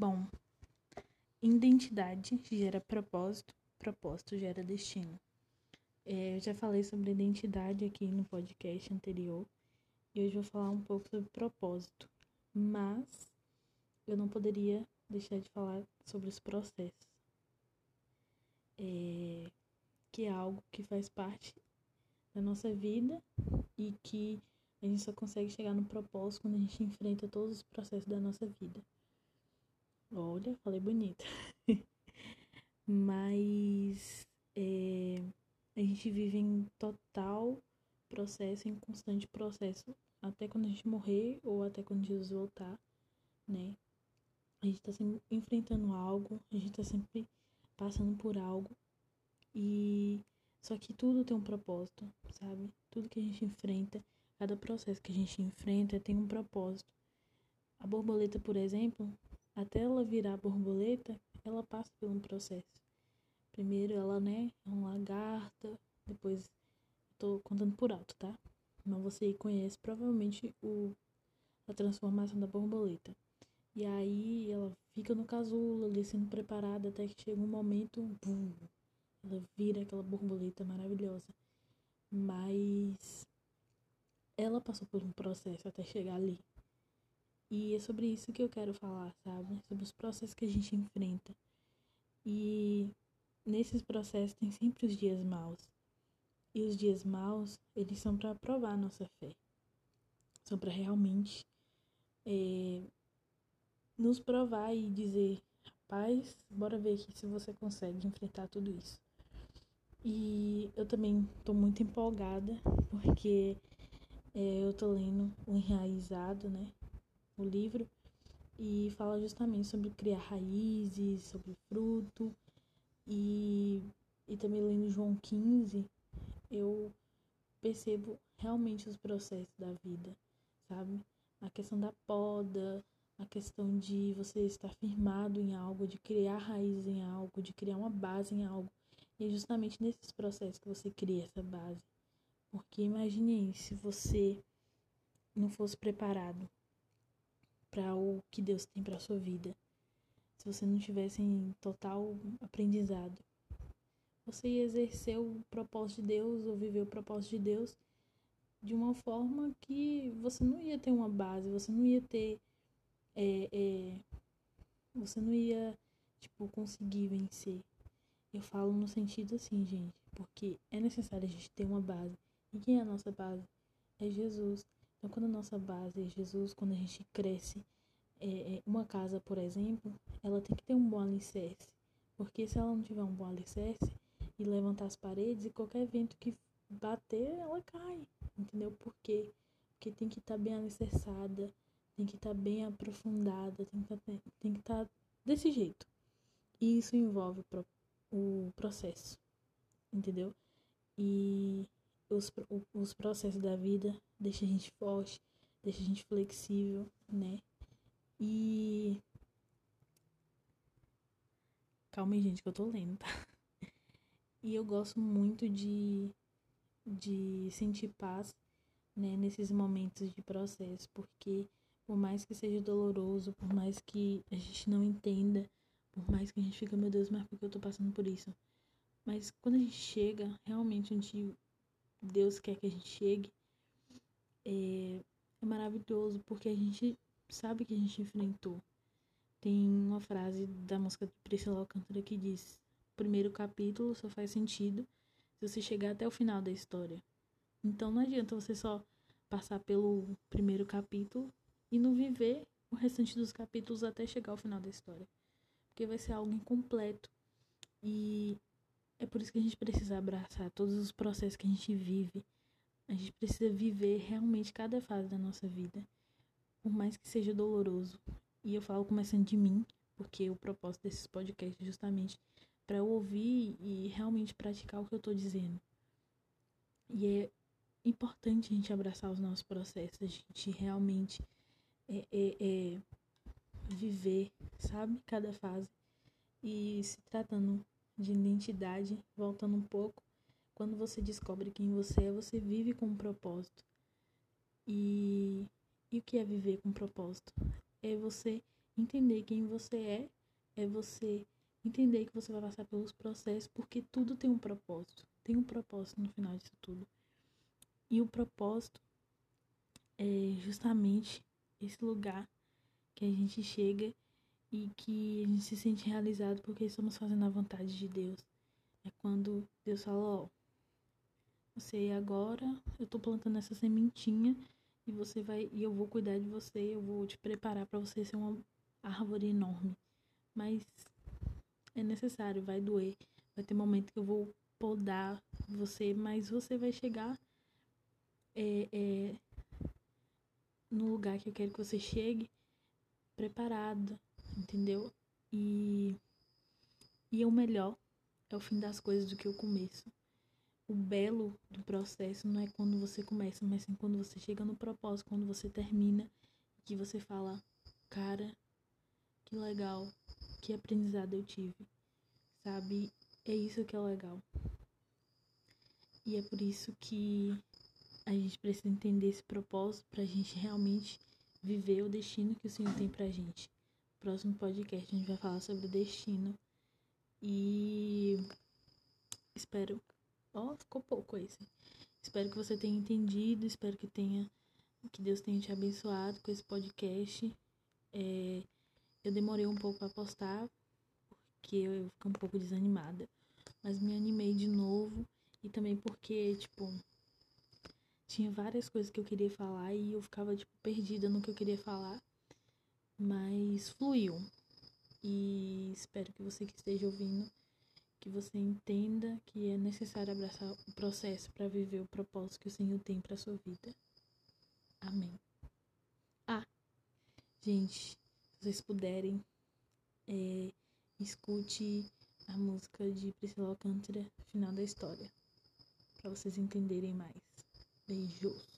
Bom, identidade gera propósito, propósito gera destino. É, eu já falei sobre identidade aqui no podcast anterior e hoje vou falar um pouco sobre propósito, mas eu não poderia deixar de falar sobre os processos, é, que é algo que faz parte da nossa vida e que a gente só consegue chegar no propósito quando a gente enfrenta todos os processos da nossa vida. Olha, falei bonito. Mas é, a gente vive em total processo, em constante processo, até quando a gente morrer ou até quando Jesus voltar, né? A gente tá sempre enfrentando algo, a gente tá sempre passando por algo. E só que tudo tem um propósito, sabe? Tudo que a gente enfrenta, cada processo que a gente enfrenta tem um propósito. A borboleta, por exemplo, até ela virar borboleta, ela passa por um processo. Primeiro ela, né, é um lagarta, depois tô contando por alto, tá? Mas você conhece provavelmente o a transformação da borboleta. E aí ela fica no casulo ali sendo preparada até que chega um momento, bum, ela vira aquela borboleta maravilhosa. Mas ela passou por um processo até chegar ali. E é sobre isso que eu quero falar, sabe? Sobre os processos que a gente enfrenta. E nesses processos tem sempre os dias maus. E os dias maus, eles são para provar a nossa fé. São para realmente é, nos provar e dizer, rapaz, bora ver aqui se você consegue enfrentar tudo isso. E eu também tô muito empolgada, porque é, eu tô lendo o Enraizado, né? O livro, e fala justamente sobre criar raízes, sobre fruto, e, e também lendo João 15, eu percebo realmente os processos da vida, sabe? A questão da poda, a questão de você estar firmado em algo, de criar raiz em algo, de criar uma base em algo. E é justamente nesses processos que você cria essa base. Porque imagine se você não fosse preparado que Deus tem para sua vida. Se você não tivesse em total aprendizado, você ia exercer o propósito de Deus ou viver o propósito de Deus de uma forma que você não ia ter uma base, você não ia ter. É, é, você não ia, tipo, conseguir vencer. Eu falo no sentido assim, gente, porque é necessário a gente ter uma base. E quem é a nossa base? É Jesus. Então, quando a nossa base é Jesus, quando a gente cresce, é, é, uma casa, por exemplo, ela tem que ter um bom alicerce. Porque se ela não tiver um bom alicerce e levantar as paredes, e qualquer vento que bater, ela cai. Entendeu? Por quê? Porque tem que estar tá bem alicerçada, tem que estar tá bem aprofundada, tem que tá, estar tá desse jeito. E isso envolve o processo, entendeu? E os, os processos da vida deixa a gente forte, deixa a gente flexível, né? E. Calma aí, gente, que eu tô lendo, tá? E eu gosto muito de, de sentir paz, né, nesses momentos de processo, porque por mais que seja doloroso, por mais que a gente não entenda, por mais que a gente fica, meu Deus, mas por que eu tô passando por isso? Mas quando a gente chega realmente onde Deus quer que a gente chegue, é, é maravilhoso, porque a gente sabe que a gente enfrentou. Tem uma frase da música de Priscila Alcântara que diz: o primeiro capítulo só faz sentido se você chegar até o final da história. Então não adianta você só passar pelo primeiro capítulo e não viver o restante dos capítulos até chegar ao final da história. Porque vai ser algo incompleto. E é por isso que a gente precisa abraçar todos os processos que a gente vive. A gente precisa viver realmente cada fase da nossa vida, por mais que seja doloroso. E eu falo começando de mim, porque o propósito desses podcasts é justamente para eu ouvir e realmente praticar o que eu tô dizendo. E é importante a gente abraçar os nossos processos, a gente realmente é, é, é viver, sabe, cada fase. E se tratando de identidade, voltando um pouco, quando você descobre quem você é, você vive com um propósito. E, e o que é viver com propósito? É você entender quem você é, é você entender que você vai passar pelos processos, porque tudo tem um propósito. Tem um propósito no final disso tudo. E o propósito é justamente esse lugar que a gente chega e que a gente se sente realizado porque estamos fazendo a vontade de Deus. É quando Deus fala, ó, você agora, eu tô plantando essa sementinha e você vai e eu vou cuidar de você, eu vou te preparar para você ser uma árvore enorme. Mas é necessário, vai doer. Vai ter momento que eu vou podar você, mas você vai chegar é, é, no lugar que eu quero que você chegue preparado, entendeu? E, e o melhor é o fim das coisas do que o começo. O belo do processo não é quando você começa, mas sim quando você chega no propósito, quando você termina, que você fala, cara, que legal, que aprendizado eu tive, sabe? É isso que é legal. E é por isso que a gente precisa entender esse propósito para a gente realmente viver o destino que o Senhor tem pra gente. Próximo podcast a gente vai falar sobre o destino. E espero. Ó, oh, ficou pouco esse. Espero que você tenha entendido, espero que tenha. Que Deus tenha te abençoado com esse podcast. É, eu demorei um pouco para postar, porque eu fiquei um pouco desanimada. Mas me animei de novo. E também porque, tipo, tinha várias coisas que eu queria falar e eu ficava, tipo, perdida no que eu queria falar. Mas fluiu. E espero que você que esteja ouvindo, que você entenda que é necessário abraçar o processo para viver o propósito que o Senhor tem para sua vida. Amém. Ah, gente, se vocês puderem, é, escute a música de Priscila Alcântara, Final da História, para vocês entenderem mais. Beijos.